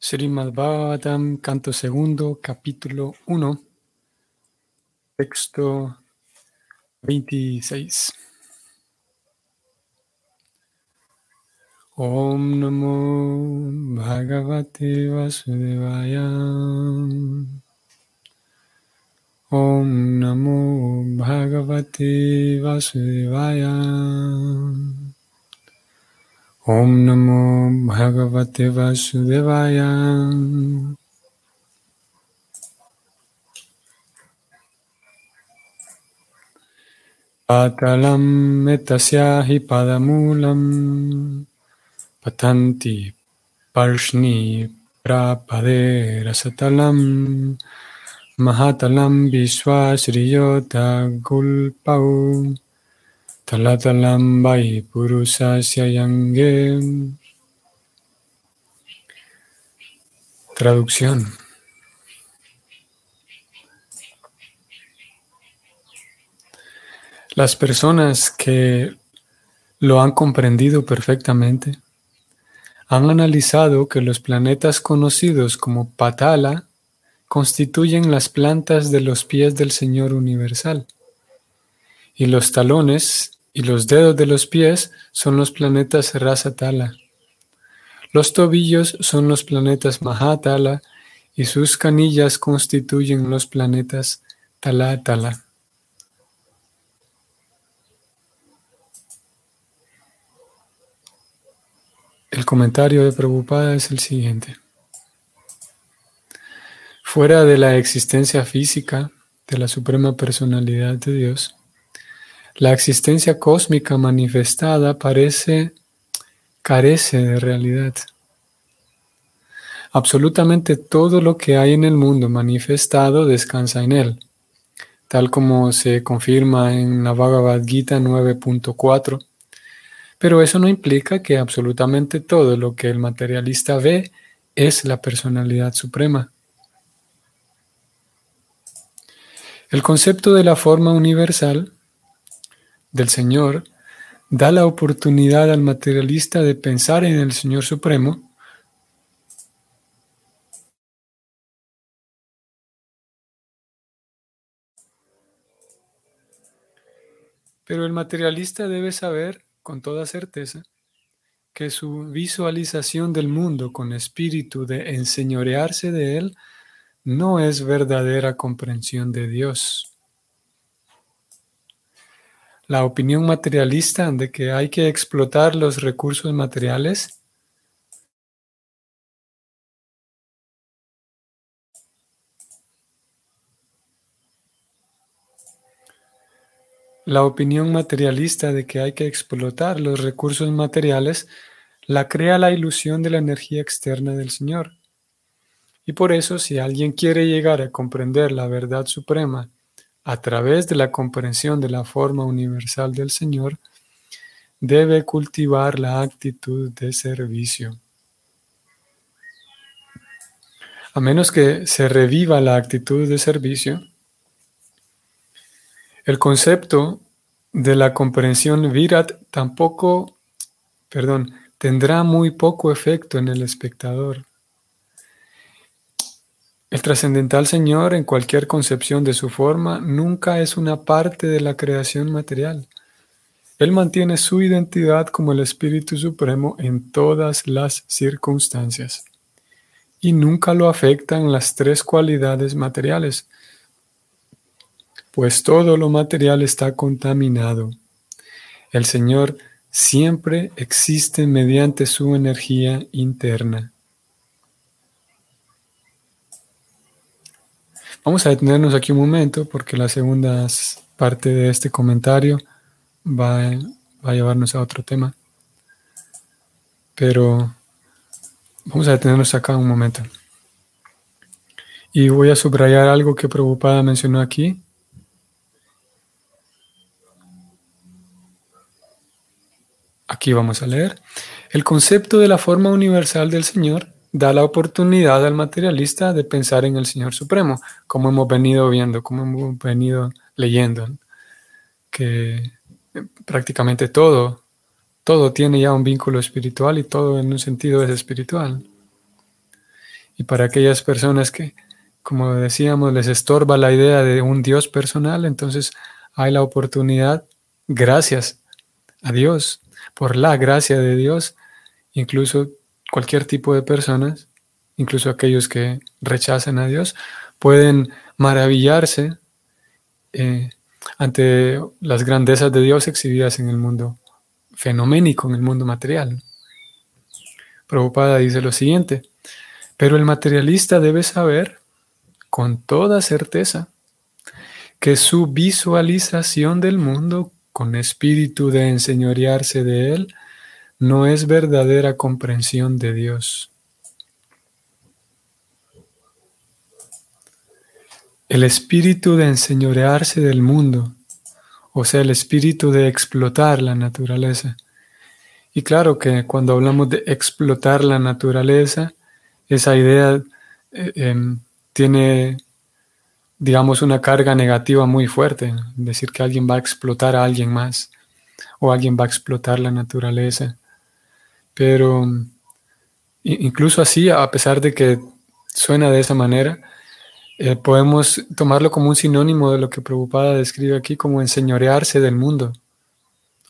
Srimad Bhagavatam, canto segundo, capítulo 1, texto 26. Om Namo Bhagavate Vasudevaya. Om Namo Bhagavate Vasudevaya. Om Namo Bhagavate Vasudevaya. Patalam metasyahi padamulam. Patanti parshni prapadera satalam mahatalam visvasriyota gulpau Traducción. Las personas que lo han comprendido perfectamente han analizado que los planetas conocidos como Patala constituyen las plantas de los pies del Señor Universal y los talones y los dedos de los pies son los planetas Rasatala. Los tobillos son los planetas Mahatala y sus canillas constituyen los planetas Talatala. El comentario de Prabhupada es el siguiente. Fuera de la existencia física de la Suprema Personalidad de Dios, la existencia cósmica manifestada parece carece de realidad. Absolutamente todo lo que hay en el mundo manifestado descansa en él, tal como se confirma en la Bhagavad Gita 9.4 pero eso no implica que absolutamente todo lo que el materialista ve es la personalidad suprema. El concepto de la forma universal del Señor da la oportunidad al materialista de pensar en el Señor Supremo Pero el materialista debe saber con toda certeza que su visualización del mundo con espíritu de enseñorearse de él no es verdadera comprensión de Dios. La opinión materialista de que hay que explotar los recursos materiales La opinión materialista de que hay que explotar los recursos materiales la crea la ilusión de la energía externa del Señor. Y por eso, si alguien quiere llegar a comprender la verdad suprema a través de la comprensión de la forma universal del Señor, debe cultivar la actitud de servicio. A menos que se reviva la actitud de servicio, el concepto de la comprensión Virat tampoco, perdón, tendrá muy poco efecto en el espectador. El trascendental Señor, en cualquier concepción de su forma, nunca es una parte de la creación material. Él mantiene su identidad como el Espíritu Supremo en todas las circunstancias y nunca lo afectan las tres cualidades materiales, pues todo lo material está contaminado. El Señor siempre existe mediante su energía interna. Vamos a detenernos aquí un momento porque la segunda parte de este comentario va, a llevarnos a otro tema. Pero vamos a detenernos acá un momento. Y voy a subrayar algo que Prabhupada mencionó aquí Aquí vamos a leer. El concepto de la forma universal del Señor da la oportunidad al materialista de pensar en el Señor Supremo, como hemos venido viendo, como hemos venido leyendo, que prácticamente todo, todo tiene ya un vínculo espiritual y todo en un sentido es espiritual. Y para aquellas personas que, como decíamos, les estorba la idea de un Dios personal, entonces hay la oportunidad, gracias a Dios, por la gracia de Dios, incluso cualquier tipo de personas, incluso aquellos que rechazan a Dios, pueden maravillarse eh, ante las grandezas de Dios exhibidas en el mundo fenoménico, en el mundo material. Prabhupada dice lo siguiente, pero el materialista debe saber con toda certeza que su visualización del mundo con espíritu de enseñorearse de él no es verdadera comprensión de Dios. El espíritu de enseñorearse del mundo, o sea, el espíritu de explotar la naturaleza. Y claro que cuando hablamos de explotar la naturaleza, esa idea eh, em, tiene, digamos, una carga negativa muy fuerte. Decir que alguien va a explotar a alguien más o alguien va a explotar la naturaleza. Pero incluso así, a pesar de que suena de esa manera, eh, podemos tomarlo como un sinónimo de lo que Prabhupada describe aquí como enseñorearse del mundo.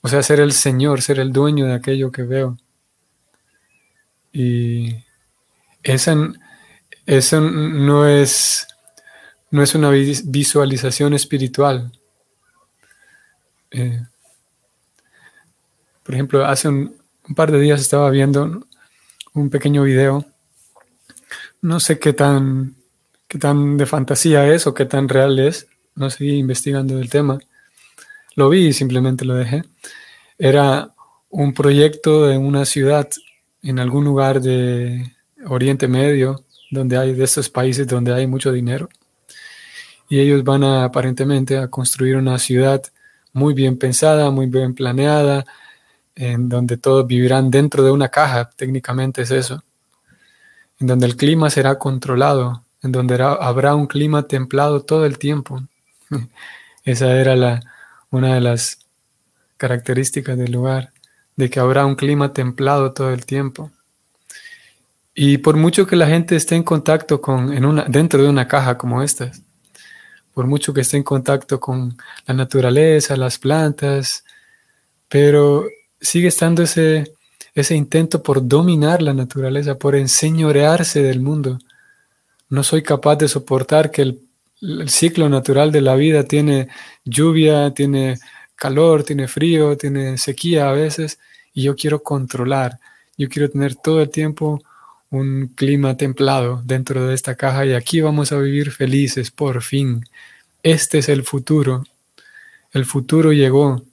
O sea, ser el Señor, ser el dueño de aquello que veo. Y esa, eso no es, no es una visualización espiritual. Eh, por ejemplo, hace un, un, par de días estaba viendo un pequeño video. No sé qué tan qué tan de fantasía es o qué tan real es. No seguí investigando el tema. Lo vi y simplemente lo dejé. Era un proyecto de una ciudad en algún lugar de Oriente Medio, donde hay de estos países donde hay mucho dinero. Y ellos van aparentemente a construir una ciudad muy bien pensada, muy bien planeada, en donde todos vivirán dentro de una caja, técnicamente es eso, en donde el clima será controlado, en donde habrá un clima templado todo el tiempo. Esa era la, una de las características del lugar, de que habrá un clima templado todo el tiempo. Y por mucho que la gente esté en contacto con, en una, dentro de una caja como esta, por mucho que esté en contacto con la naturaleza, las plantas, pero sigue estando ese, ese intento por dominar la naturaleza, por enseñorearse del mundo, no soy capaz de soportar que el, ciclo natural de la vida tiene lluvia, tiene calor, tiene frío, tiene sequía a veces, y yo quiero controlar, yo quiero tener todo el tiempo un clima templado dentro de esta caja y aquí vamos a vivir felices por fin. Este es el futuro. El futuro llegó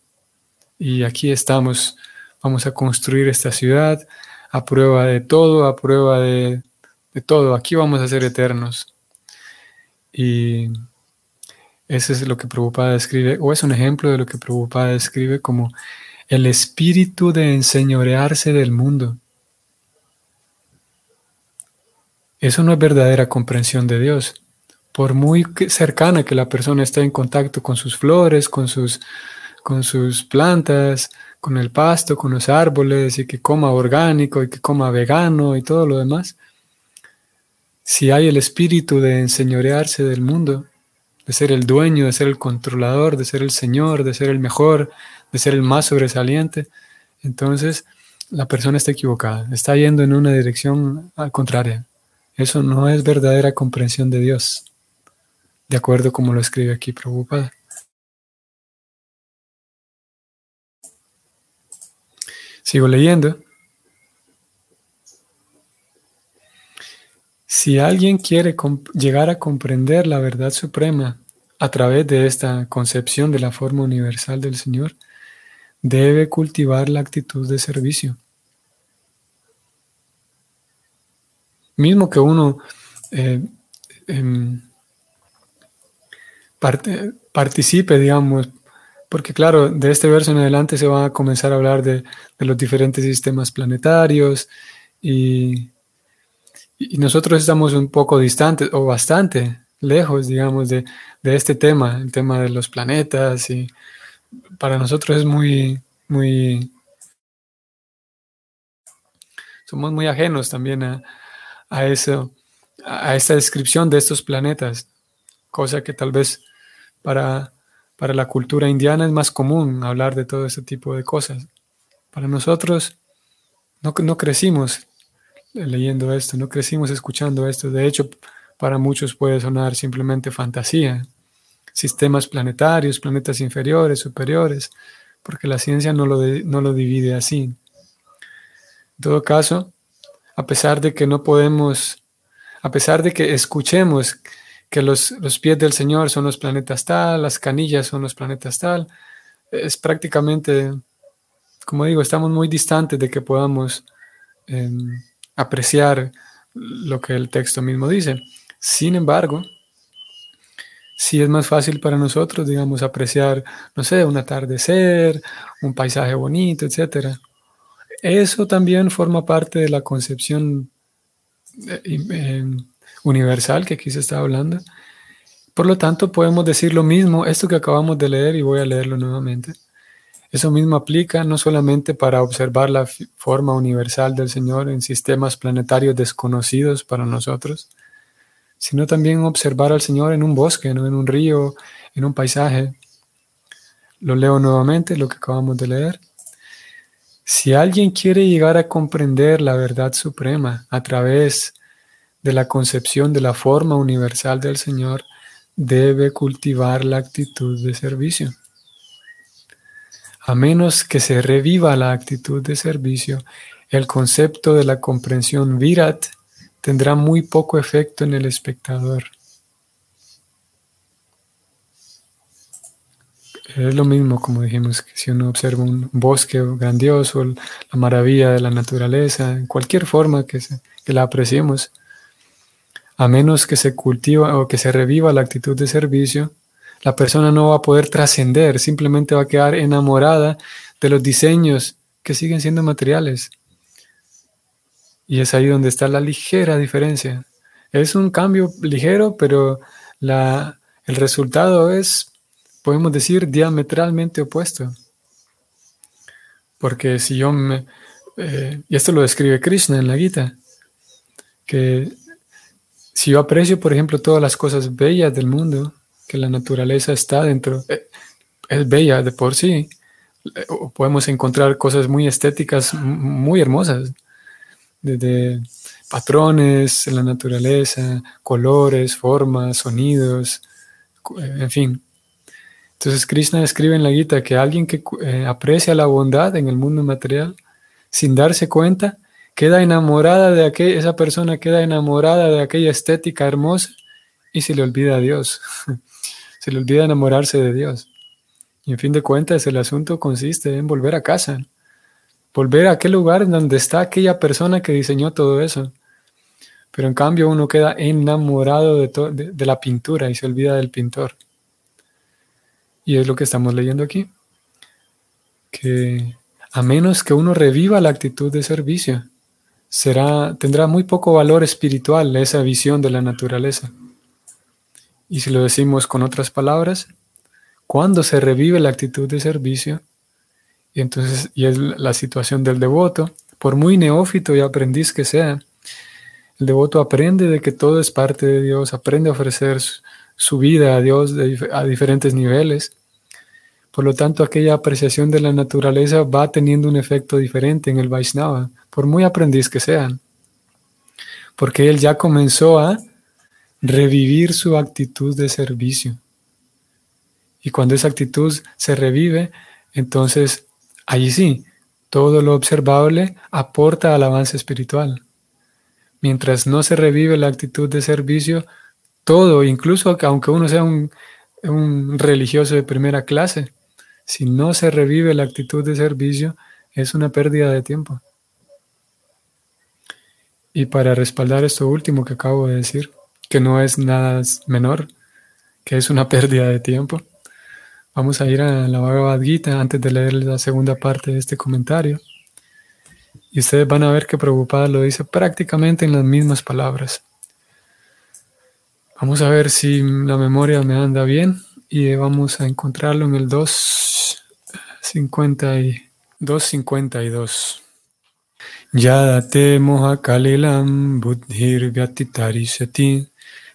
y aquí estamos. Vamos a construir esta ciudad a prueba de todo, a prueba de todo. Aquí vamos a ser eternos. Y ese es lo que Prabhupada describe, o es un ejemplo de lo que Prabhupada describe como el espíritu de enseñorearse del mundo. Eso no es verdadera comprensión de Dios. Por muy cercana que la persona esté en contacto con sus flores, con sus, con sus plantas, con el pasto, con los árboles, y que coma orgánico y que coma vegano y todo lo demás, si hay el espíritu de enseñorearse del mundo, de ser el dueño, de ser el controlador, de ser el Señor, de ser el mejor, de ser el más sobresaliente, entonces la persona está equivocada, está yendo en una dirección contraria. Eso no es verdadera comprensión de Dios, de acuerdo como lo escribe aquí Prabhupada. Sigo leyendo. Si alguien quiere llegar a comprender la verdad suprema a través de esta concepción de la forma universal del Señor, debe cultivar la actitud de servicio. Mismo que uno eh, em, participe, digamos, porque claro, de este verso en adelante se va a comenzar a hablar de los diferentes sistemas planetarios y y nosotros estamos un poco distantes o bastante lejos, digamos, de, este tema, el tema de los planetas. Y para nosotros es muy, muy... Somos muy ajenos también a, eso. a esta descripción de estos planetas, cosa que tal vez para, para la cultura indiana es más común hablar de todo ese tipo de cosas. Para nosotros no, no crecimos leyendo esto, no crecimos escuchando esto. De hecho, para muchos puede sonar simplemente fantasía. Sistemas planetarios, planetas inferiores, superiores, porque la ciencia no lo, no lo divide así. En todo caso, a pesar de que no podemos, a pesar de que escuchemos que los, los pies del Señor son los planetas tal, las canillas son los planetas tal, es prácticamente, como digo, estamos muy distantes de que podamos em, apreciar lo que el texto mismo dice. Sin embargo, sí es más fácil para nosotros, digamos, apreciar, no sé, un atardecer, un paisaje bonito, etc. Eso también forma parte de la concepción eh, eh, universal que aquí se está hablando. Por lo tanto, podemos decir lo mismo, esto que acabamos de leer, y voy a leerlo nuevamente. Eso mismo aplica no solamente para observar la forma universal del Señor en sistemas planetarios desconocidos para nosotros, sino también observar al Señor en un bosque, ¿no? en un río, en un paisaje. Lo leo nuevamente, lo que acabamos de leer. Si alguien quiere llegar a comprender la verdad suprema a través de la concepción de la forma universal del Señor, debe cultivar la actitud de servicio. A menos que se reviva la actitud de servicio, el concepto de la comprensión virat tendrá muy poco efecto en el espectador. Es lo mismo, como dijimos, que si uno observa un bosque grandioso, la maravilla de la naturaleza, en cualquier forma que, que la apreciemos, a menos que se cultiva o que se reviva la actitud de servicio, la persona no va a poder trascender, simplemente va a quedar enamorada de los diseños que siguen siendo materiales. Y es ahí donde está la ligera diferencia. Es un cambio ligero, pero el resultado es, podemos decir, diametralmente opuesto. Porque si yo me... Eh, y esto lo describe Krishna en la Gita, que si yo aprecio, por ejemplo, todas las cosas bellas del mundo, que la naturaleza está dentro, eh, es bella de por sí. Eh, podemos encontrar cosas muy estéticas, muy hermosas, desde patrones en la naturaleza, colores, formas, sonidos, eh, en fin. Entonces Krishna escribe en la Gita que alguien que aprecia la bondad en el mundo material, sin darse cuenta, queda enamorada de aquella, esa persona queda enamorada de aquella estética hermosa y se le olvida a Dios. se le olvida enamorarse de Dios. Y en fin de cuentas, el asunto consiste en volver a casa, volver a aquel lugar donde está aquella persona que diseñó todo eso. Pero en cambio uno queda enamorado de, de la pintura y se olvida del pintor. Y es lo que estamos leyendo aquí. Que a menos que uno reviva la actitud de servicio, será, tendrá muy poco valor espiritual esa visión de la naturaleza. Y si lo decimos con otras palabras, cuando se revive la actitud de servicio, y entonces, y es la situación del devoto, por muy neófito y aprendiz que sea, el devoto aprende de que todo es parte de Dios, aprende a ofrecer su vida a Dios a diferentes niveles. Por lo tanto, aquella apreciación de la naturaleza va teniendo un efecto diferente en el Vaishnava, por muy aprendiz que sean. Porque él ya comenzó a revivir su actitud de servicio. Y cuando esa actitud se revive, entonces allí sí, todo lo observable aporta al avance espiritual. Mientras no se revive la actitud de servicio, todo, incluso aunque uno sea un, un religioso de primera clase, si no se revive la actitud de servicio, es una pérdida de tiempo. Y para respaldar esto último que acabo de decir, que no es nada menor, que es una pérdida de tiempo. Vamos a ir a la Bhagavad Gita antes de leer la segunda parte de este comentario. Y ustedes van a ver que Prabhupada lo dice prácticamente en las mismas palabras. Vamos a ver si la memoria me anda bien y vamos a encontrarlo en el 252. Yadate moha kalilam buddhir vyatitarisati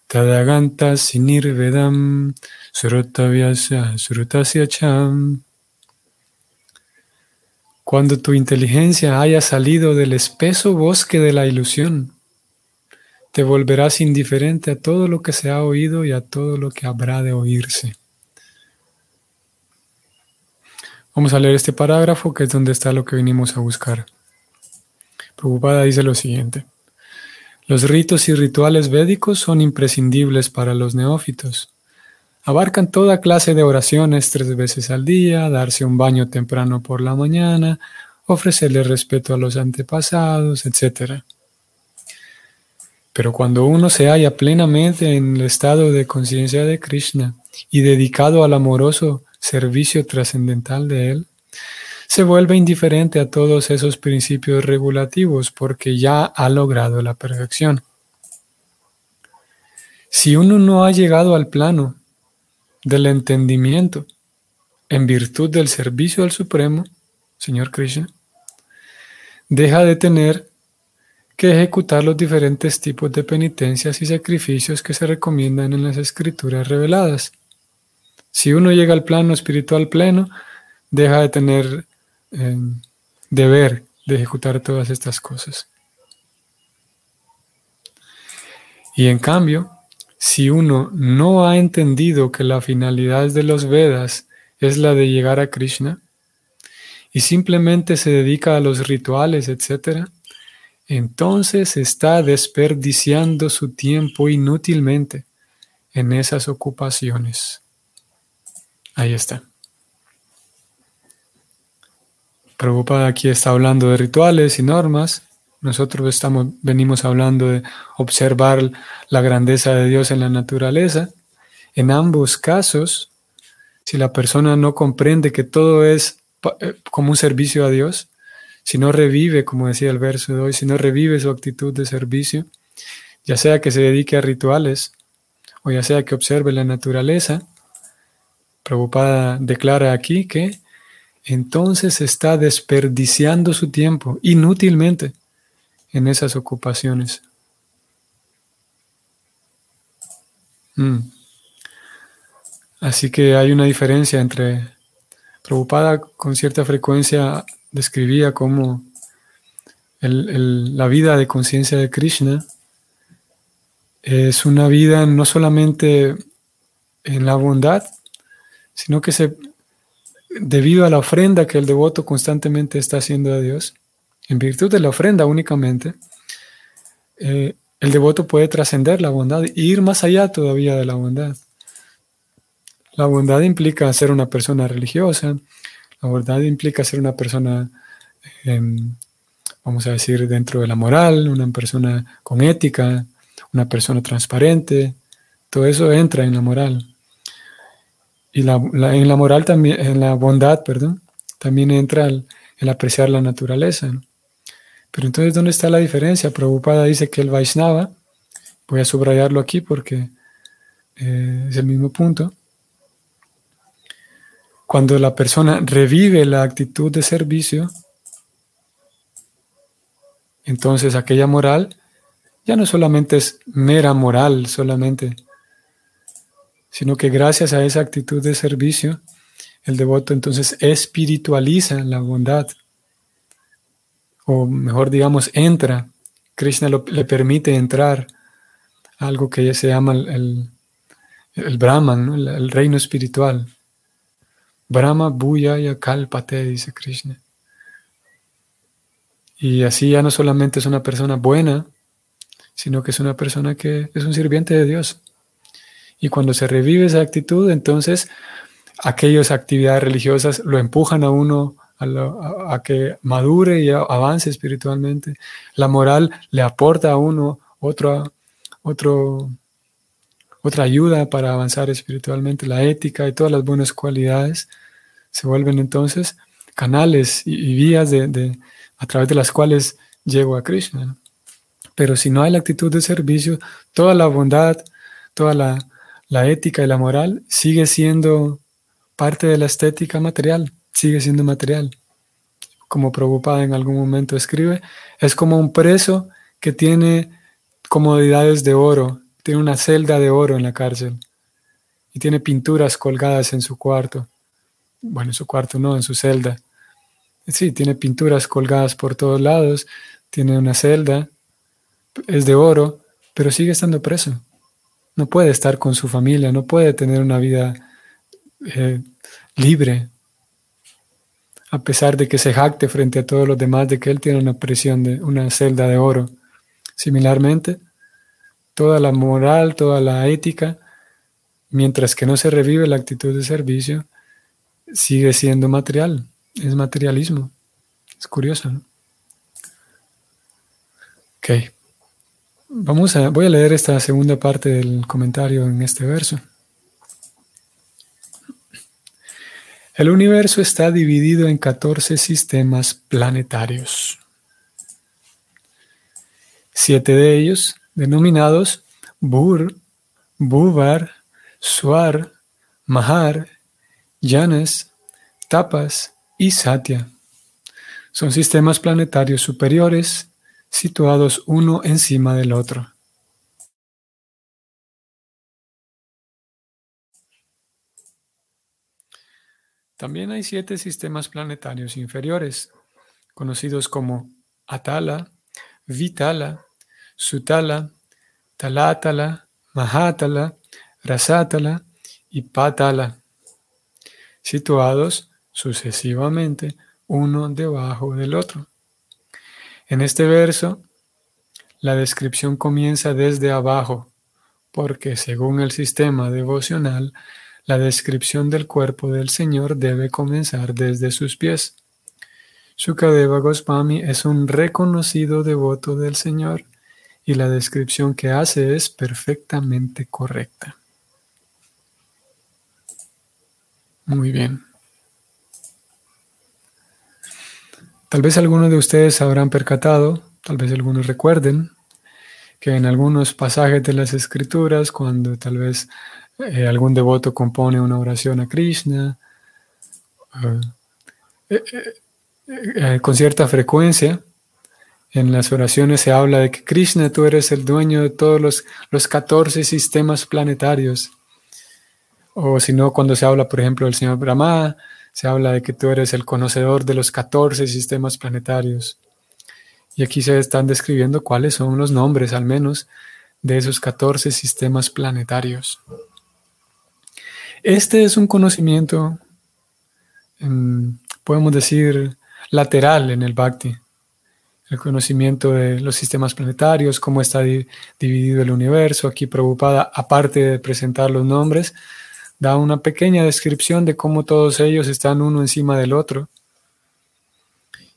tadaganta sinirvedam surutavyasya surutasya cham. Cuando tu inteligencia haya salido del espeso bosque de la ilusión, te volverás indiferente a todo lo que se ha oído y a todo lo que habrá de oírse. Vamos a leer este parágrafo que es donde está lo que venimos a buscar. Preocupada dice lo siguiente. Los ritos y rituales védicos son imprescindibles para los neófitos. Abarcan toda clase de oraciones tres veces al día, darse un baño temprano por la mañana, ofrecerle respeto a los antepasados, etc. Pero cuando uno se halla plenamente en el estado de conciencia de Krishna y dedicado al amoroso servicio trascendental de Él, se vuelve indiferente a todos esos principios regulativos porque ya ha logrado la perfección. Si uno no ha llegado al plano del entendimiento en virtud del servicio al Supremo, Señor Krishna, deja de tener que ejecutar los diferentes tipos de penitencias y sacrificios que se recomiendan en las escrituras reveladas. Si uno llega al plano espiritual pleno, deja de tener eh, deber de ejecutar todas estas cosas. Y en cambio, si uno no ha entendido que la finalidad de los Vedas es la de llegar a Krishna, y simplemente se dedica a los rituales, etc., entonces está desperdiciando su tiempo inútilmente en esas ocupaciones. Ahí está. Prabhupada aquí está hablando de rituales y normas. Nosotros estamos, venimos hablando de observar la grandeza de Dios en la naturaleza. En ambos casos, si la persona no comprende que todo es eh, como un servicio a Dios, si no revive, como decía el verso de hoy, si no revive su actitud de servicio, ya sea que se dedique a rituales o ya sea que observe la naturaleza, Prabhupada declara aquí que entonces está desperdiciando su tiempo inútilmente en esas ocupaciones. Mm. Así que hay una diferencia entre Prabhupada con cierta frecuencia describía como la vida de conciencia de Krishna es una vida no solamente en la bondad, sino que se, debido a la ofrenda que el devoto constantemente está haciendo a Dios, en virtud de la ofrenda únicamente, eh, el devoto puede trascender la bondad e ir más allá todavía de la bondad. La bondad implica ser una persona religiosa, la bondad implica ser una persona, em, vamos a decir, dentro de la moral, una persona con ética, una persona transparente, todo eso entra en la moral. Y la, en la moral también, en la bondad, perdón, también entra el, apreciar la naturaleza. Pero entonces, ¿dónde está la diferencia? Prabhupada dice que el Vaishnava, voy a subrayarlo aquí porque eh, es el mismo punto, cuando la persona revive la actitud de servicio, entonces aquella moral ya no solamente es mera moral, solamente sino que gracias a esa actitud de servicio, el devoto entonces espiritualiza la bondad, o mejor digamos, entra, Krishna le permite entrar a algo que se llama el, el, Brahman, el, reino espiritual. Brahma Bhuyaya Kalpate, dice Krishna. Y así ya no solamente es una persona buena, sino que es una persona que es un sirviente de Dios. Y cuando se revive esa actitud, entonces aquellas actividades religiosas lo empujan a uno a, que madure y avance espiritualmente. La moral le aporta a uno otra, otro, otra ayuda para avanzar espiritualmente. La ética y todas las buenas cualidades se vuelven entonces canales y, vías de, a través de las cuales llego a Krishna. Pero si no hay la actitud de servicio, toda la bondad, toda la, la ética y la moral sigue siendo parte de la estética material, sigue siendo material. como Prabhupada en algún momento escribe, es como un preso que tiene comodidades de oro, tiene una celda de oro en la cárcel y tiene pinturas colgadas en su cuarto. Bueno, en su cuarto no, en su celda. Sí, tiene pinturas colgadas por todos lados, tiene una celda, es de oro, pero sigue estando preso. No puede estar con su familia, no puede tener una vida eh, libre, a pesar de que se jacte frente a todos los demás de que él tiene una prisión de una celda de oro. Similarmente, toda la moral, toda la ética, mientras que no se revive la actitud de servicio, sigue siendo material, es materialismo. Es curioso, ¿no? Ok. Vamos a, voy a leer esta segunda parte del comentario en este verso. El universo está dividido en 14 sistemas planetarios. Siete de ellos, denominados Bur, Bubar, Suar, Mahar, Yanes, Tapas y Satya. Son sistemas planetarios superiores situados uno encima del otro. También hay siete sistemas planetarios inferiores, conocidos como Atala, Vitala, Sutala, Talatala, Mahatala, Rasatala y Patala, situados sucesivamente uno debajo del otro. En este verso, la descripción comienza desde abajo, porque según el sistema devocional, la descripción del cuerpo del Señor debe comenzar desde sus pies. Sukadeva Goswami es un reconocido devoto del Señor y la descripción que hace es perfectamente correcta. Muy bien. Tal vez algunos de ustedes habrán percatado, tal vez algunos recuerden, que en algunos pasajes de las escrituras, cuando tal vez eh, algún devoto compone una oración a Krishna, eh, eh, con cierta frecuencia, en las oraciones se habla de que Krishna, tú eres el dueño de todos los, los 14 sistemas planetarios. O si no, cuando se habla, por ejemplo, del Señor Brahma, se habla de que tú eres el conocedor de los 14 sistemas planetarios. Y aquí se están describiendo cuáles son los nombres, al menos, de esos 14 sistemas planetarios. Este es un conocimiento, em, podemos decir, lateral en el Bhakti. El conocimiento de los sistemas planetarios, cómo está dividido el universo. Aquí preocupada, aparte de presentar los nombres, da una pequeña descripción de cómo todos ellos están uno encima del otro.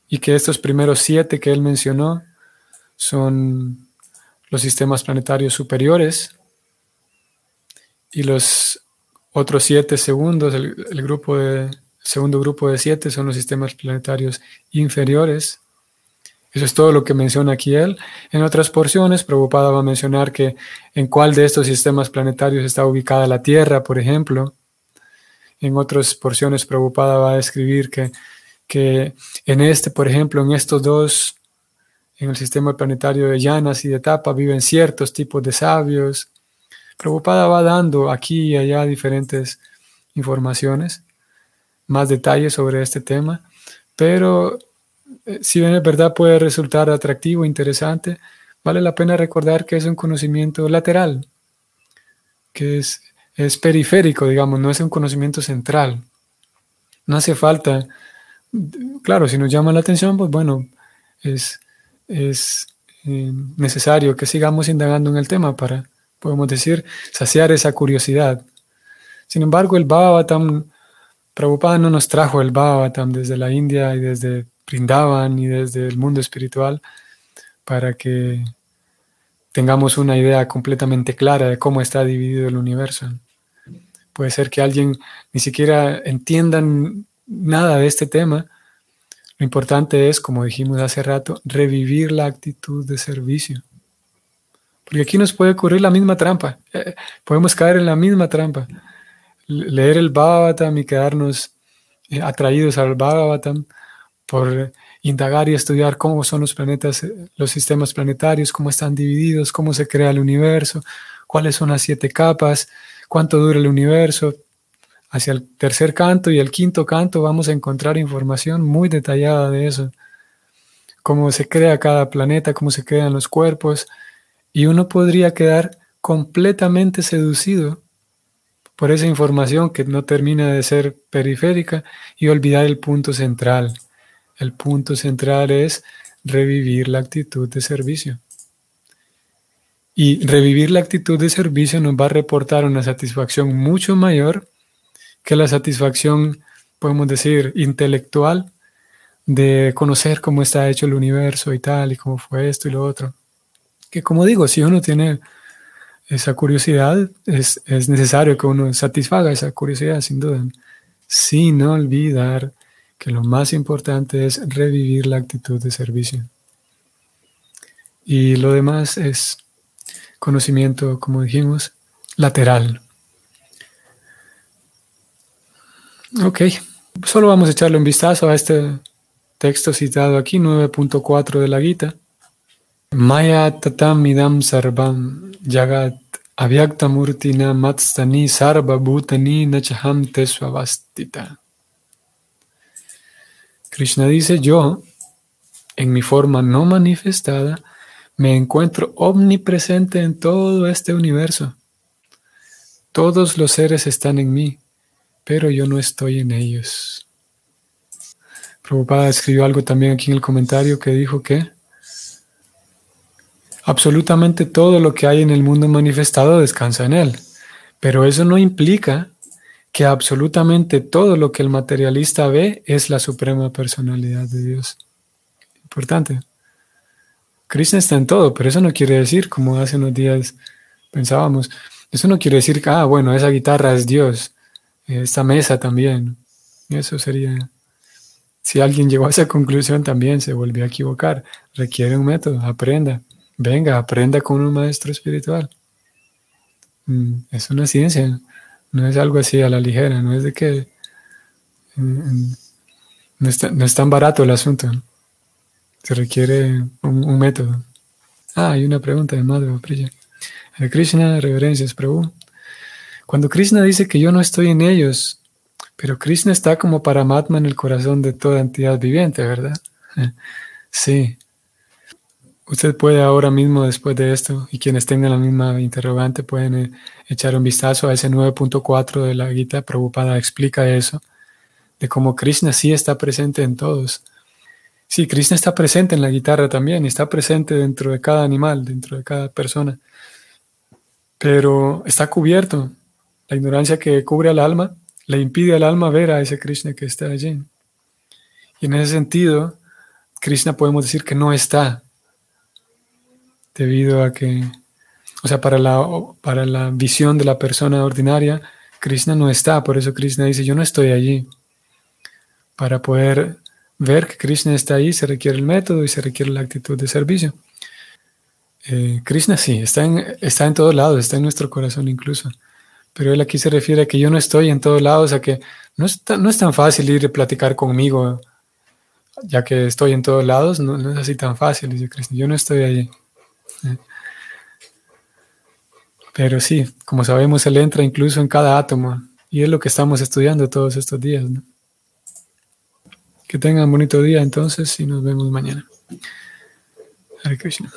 Y que estos primeros siete que él mencionó son los sistemas planetarios superiores y los otros siete segundos, el, grupo de, segundo grupo de siete son los sistemas planetarios inferiores. Eso es todo lo que menciona aquí él. En otras porciones, Prabhupada va a mencionar que en cuál de estos sistemas planetarios está ubicada la Tierra, por ejemplo. En otras porciones, Prabhupada va a describir que, que en este, por ejemplo, en estos dos, en el sistema planetario de Llanas y de Tapa, viven ciertos tipos de sabios, Prabhupada va dando aquí y allá diferentes informaciones, más detalles sobre este tema, pero eh, si bien es verdad puede resultar atractivo, interesante, vale la pena recordar que es un conocimiento lateral, que es, es periférico, digamos, no es un conocimiento central. No hace falta, claro, si nos llama la atención, pues bueno, es, es eh, necesario que sigamos indagando en el tema para podemos decir, saciar esa curiosidad. Sin embargo, el Bhagavatam, Prabhupada no nos trajo el Bhagavatam desde la India y desde Brindavan y desde el mundo espiritual para que tengamos una idea completamente clara de cómo está dividido el universo. Puede ser que alguien ni siquiera entienda nada de este tema. Lo importante es, como dijimos hace rato, revivir la actitud de servicio. Porque aquí nos puede ocurrir la misma trampa. Eh, podemos caer en la misma trampa. Leer el Bhagavatam y quedarnos eh, atraídos al Bhagavatam por indagar y estudiar cómo son los planetas, los sistemas planetarios, cómo están divididos, cómo se crea el universo, cuáles son las siete capas, cuánto dura el universo. Hacia el tercer canto y el quinto canto vamos a encontrar información muy detallada de eso, cómo se crea cada planeta, cómo se crean los cuerpos, y uno podría quedar completamente seducido por esa información que no termina de ser periférica y olvidar el punto central. El punto central es revivir la actitud de servicio. Y revivir la actitud de servicio nos va a reportar una satisfacción mucho mayor que la satisfacción, podemos decir, intelectual de conocer cómo está hecho el universo y tal, y cómo fue esto y lo otro. Que como digo, si uno tiene esa curiosidad, es, es necesario que uno satisfaga esa curiosidad, sin duda, sin olvidar que lo más importante es revivir la actitud de servicio. Y lo demás es conocimiento, como dijimos, lateral. Ok, solo vamos a echarle un vistazo a este texto citado aquí, 9.4 de la Gita. Maya tatam idam sarvam jagat avyaktamurtina matstani sarva bhutani nachaham tesvavastita. Krishna dice, yo, en mi forma no manifestada, me encuentro omnipresente en todo este universo. Todos los seres están en mí, pero yo no estoy en ellos. Prabhupada escribió algo también aquí en el comentario que dijo que absolutamente todo lo que hay en el mundo manifestado descansa en él, pero eso no implica que absolutamente todo lo que el materialista ve es la suprema personalidad de Dios. Importante. Krishna está en todo, pero eso no quiere decir, como hace unos días pensábamos, eso no quiere decir que, ah, bueno, esa guitarra es Dios, esta mesa también. Eso sería, si alguien llegó a esa conclusión también se volvió a equivocar. Requiere un método, aprenda, venga, aprenda con un maestro espiritual. Mm, es una ciencia. No es algo así a la ligera, no es de que no, es tan barato el asunto. Se requiere un, método. Ah, hay una pregunta de Madhava Priya. Krishna, reverencias, Prabhu. Cuando Krishna dice que yo no estoy en ellos, pero Krishna está como Paramatma en el corazón de toda entidad viviente, ¿verdad? Sí. Usted puede ahora mismo, después de esto, y quienes tengan la misma interrogante, pueden eh, echar un vistazo a ese 9.4 de la Gita. Prabhupada explica eso, de cómo Krishna sí está presente en todos. Sí, Krishna está presente en la guitarra también, está presente dentro de cada animal, dentro de cada persona, pero está cubierto. La ignorancia que cubre al alma le impide al alma ver a ese Krishna que está allí. Y en ese sentido, Krishna podemos decir que no está debido a que, o sea, para la, para la visión de la persona ordinaria, Krishna no está, por eso Krishna dice, yo no estoy allí. Para poder ver que Krishna está ahí se requiere el método y se requiere la actitud de servicio. Eh, Krishna sí, está en, está en todos lados, está en nuestro corazón incluso. Pero él aquí se refiere a que yo no estoy en todos lados, a que no es, no es tan fácil ir a platicar conmigo, ya que estoy en todos lados, no, no es así tan fácil, dice Krishna, yo no estoy allí. Pero sí, como sabemos, Él entra incluso en cada átomo y es lo que estamos estudiando todos estos días. Que tengan un bonito día entonces y nos vemos mañana. Hare Krishna.